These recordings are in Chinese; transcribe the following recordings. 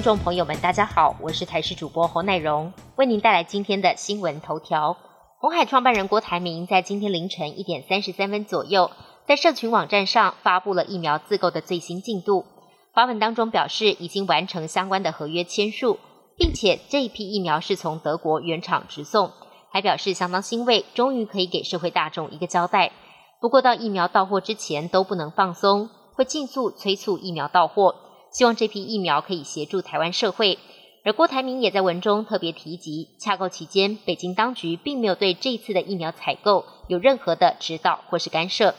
听众朋友们，大家好，我是台视主播侯乃荣，为您带来今天的新闻头条。红海创办人郭台铭在今天凌晨一点三十三分左右，在社群网站上发布了疫苗自购的最新进度。发文当中表示，已经完成相关的合约签署，并且这一批疫苗是从德国原厂直送，还表示相当欣慰，终于可以给社会大众一个交代。不过到疫苗到货之前都不能放松，会尽速催促疫苗到货。希望这批疫苗可以协助台湾社会，而郭台铭也在文中特别提及，洽购期间北京当局并没有对这次的疫苗采购有任何的指导或是干涉。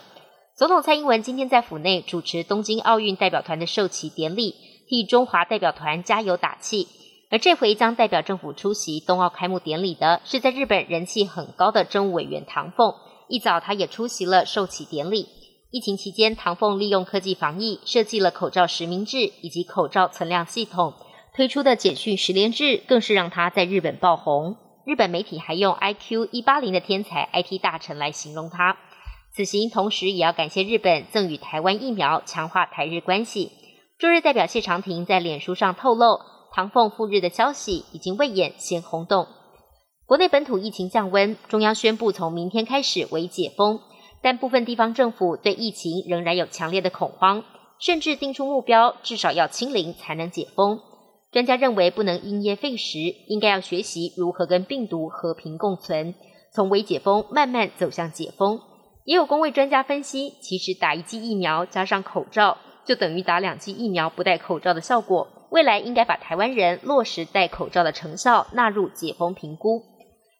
总统蔡英文今天在府内主持东京奥运代表团的授旗典礼，替中华代表团加油打气。而这回将代表政府出席冬奥开幕典礼的是在日本人气很高的政务委员唐凤，一早他也出席了授旗典礼。疫情期间，唐凤利用科技防疫，设计了口罩实名制以及口罩存量系统，推出的简讯十连制更是让他在日本爆红。日本媒体还用 IQ 一八零的天才 IT 大臣来形容他。此行同时也要感谢日本赠予台湾疫苗，强化台日关系。驻日代表谢长廷在脸书上透露，唐凤赴日的消息已经未演先轰动。国内本土疫情降温，中央宣布从明天开始为解封。但部分地方政府对疫情仍然有强烈的恐慌，甚至定出目标，至少要清零才能解封。专家认为不能因噎废食，应该要学习如何跟病毒和平共存，从微解封慢慢走向解封。也有工位专家分析，其实打一剂疫苗加上口罩，就等于打两剂疫苗不戴口罩的效果。未来应该把台湾人落实戴口罩的成效纳入解封评估。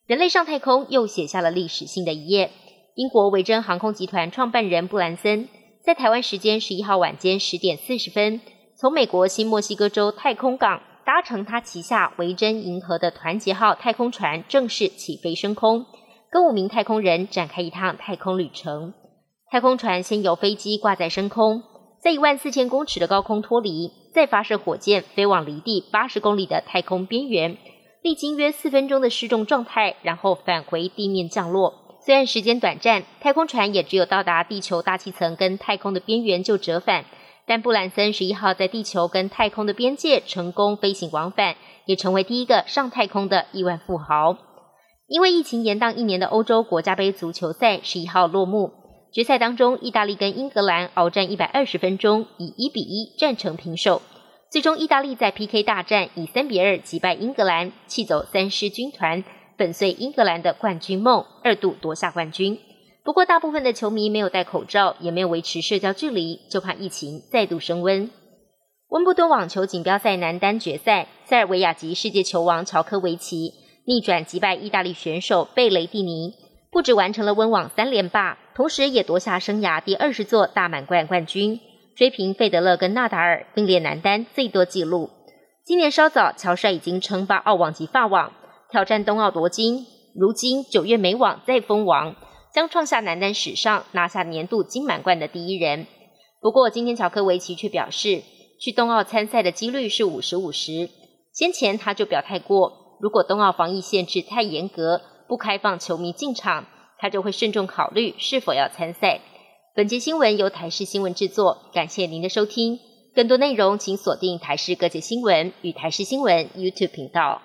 人类上太空又写下了历史性的一页。英国维珍航空集团创办人布兰森在台湾时间十一号晚间十点四十分，从美国新墨西哥州太空港搭乘他旗下维珍银河的团结号太空船，正式起飞升空，跟五名太空人展开一趟太空旅程。太空船先由飞机挂在升空，在一万四千公尺的高空脱离，再发射火箭飞往离地八十公里的太空边缘，历经约四分钟的失重状态，然后返回地面降落。虽然时间短暂，太空船也只有到达地球大气层跟太空的边缘就折返，但布兰森十一号在地球跟太空的边界成功飞行往返，也成为第一个上太空的亿万富豪。因为疫情延宕一年的欧洲国家杯足球赛十一号落幕，决赛当中，意大利跟英格兰鏖战一百二十分钟，以一比一战成平手。最终，意大利在 PK 大战以三比二击败英格兰，弃走三狮军团。粉碎英格兰的冠军梦，二度夺下冠军。不过，大部分的球迷没有戴口罩，也没有维持社交距离，就怕疫情再度升温。温布顿网球锦标赛男单决赛，塞尔维亚籍世界球王乔科维奇逆转击败意大利选手贝雷蒂尼，不止完成了温网三连霸，同时也夺下生涯第二十座大满贯冠军，追平费德勒跟纳达尔并列男单最多纪录。今年稍早，乔帅已经称霸澳网及法网。挑战冬奥夺金，如今九月美网再封王，将创下男单史上拿下年度金满贯的第一人。不过，今天乔科维奇却表示，去冬奥参赛的几率是五十五十。先前他就表态过，如果冬奥防疫限制太严格，不开放球迷进场，他就会慎重考虑是否要参赛。本节新闻由台视新闻制作，感谢您的收听。更多内容请锁定台视各界新闻与台视新闻 YouTube 频道。